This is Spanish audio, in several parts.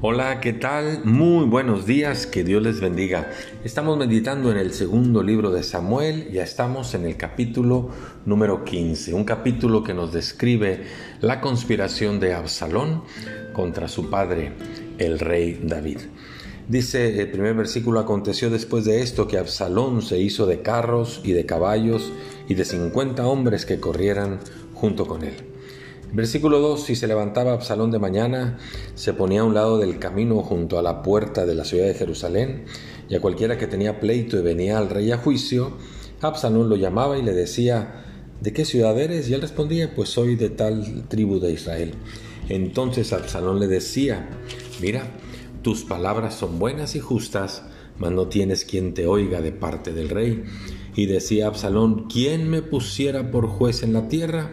Hola, ¿qué tal? Muy buenos días, que Dios les bendiga. Estamos meditando en el segundo libro de Samuel, ya estamos en el capítulo número 15, un capítulo que nos describe la conspiración de Absalón contra su padre, el rey David. Dice el primer versículo, aconteció después de esto que Absalón se hizo de carros y de caballos y de cincuenta hombres que corrieran junto con él. Versículo 2, si se levantaba Absalón de mañana, se ponía a un lado del camino junto a la puerta de la ciudad de Jerusalén, y a cualquiera que tenía pleito y venía al rey a juicio, Absalón lo llamaba y le decía, ¿de qué ciudad eres? Y él respondía, pues soy de tal tribu de Israel. Entonces Absalón le decía, mira, tus palabras son buenas y justas, mas no tienes quien te oiga de parte del rey. Y decía Absalón, ¿quién me pusiera por juez en la tierra?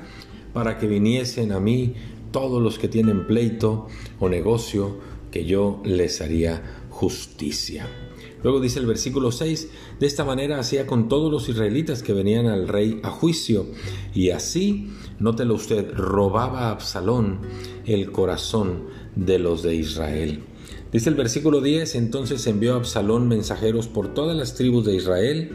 Para que viniesen a mí todos los que tienen pleito o negocio, que yo les haría justicia. Luego dice el versículo 6, de esta manera hacía con todos los israelitas que venían al rey a juicio, y así, nótelo usted, robaba Absalón el corazón de los de Israel. Dice el versículo 10, entonces envió a Absalón mensajeros por todas las tribus de Israel,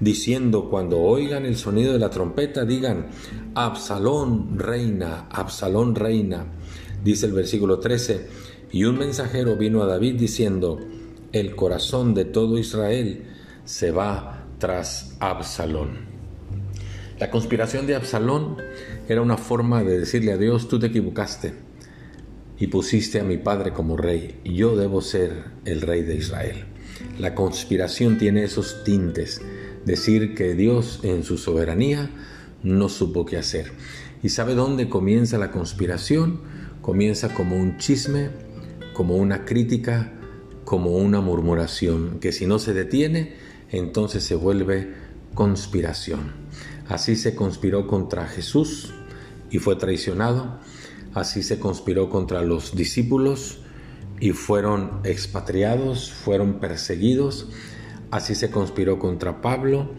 diciendo, cuando oigan el sonido de la trompeta, digan, Absalón reina, Absalón reina. Dice el versículo 13, y un mensajero vino a David diciendo, el corazón de todo Israel se va tras Absalón. La conspiración de Absalón era una forma de decirle a Dios, tú te equivocaste y pusiste a mi padre como rey, yo debo ser el rey de Israel. La conspiración tiene esos tintes decir que Dios en su soberanía no supo qué hacer. ¿Y sabe dónde comienza la conspiración? Comienza como un chisme, como una crítica, como una murmuración, que si no se detiene, entonces se vuelve conspiración. Así se conspiró contra Jesús y fue traicionado. Así se conspiró contra los discípulos y fueron expatriados, fueron perseguidos Así se conspiró contra Pablo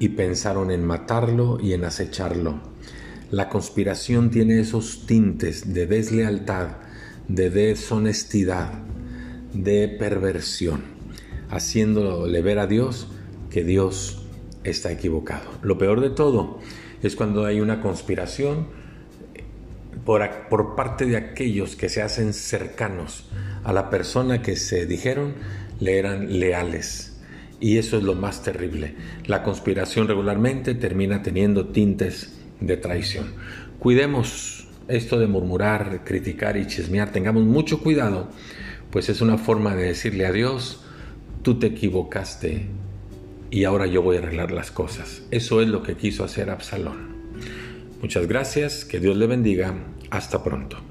y pensaron en matarlo y en acecharlo. La conspiración tiene esos tintes de deslealtad, de deshonestidad, de perversión, haciéndole ver a Dios que Dios está equivocado. Lo peor de todo es cuando hay una conspiración por, por, parte de aquellos que se hacen cercanos a la persona que se dijeron le eran leales y eso es lo más terrible. La conspiración regularmente termina teniendo tintes de traición. Cuidemos esto de murmurar, criticar y chismear. Tengamos mucho cuidado, pues es una forma de decirle a Dios, tú te equivocaste y ahora yo voy a arreglar las cosas. Eso es lo que quiso hacer Absalón. Muchas gracias, que Dios le bendiga. Hasta pronto.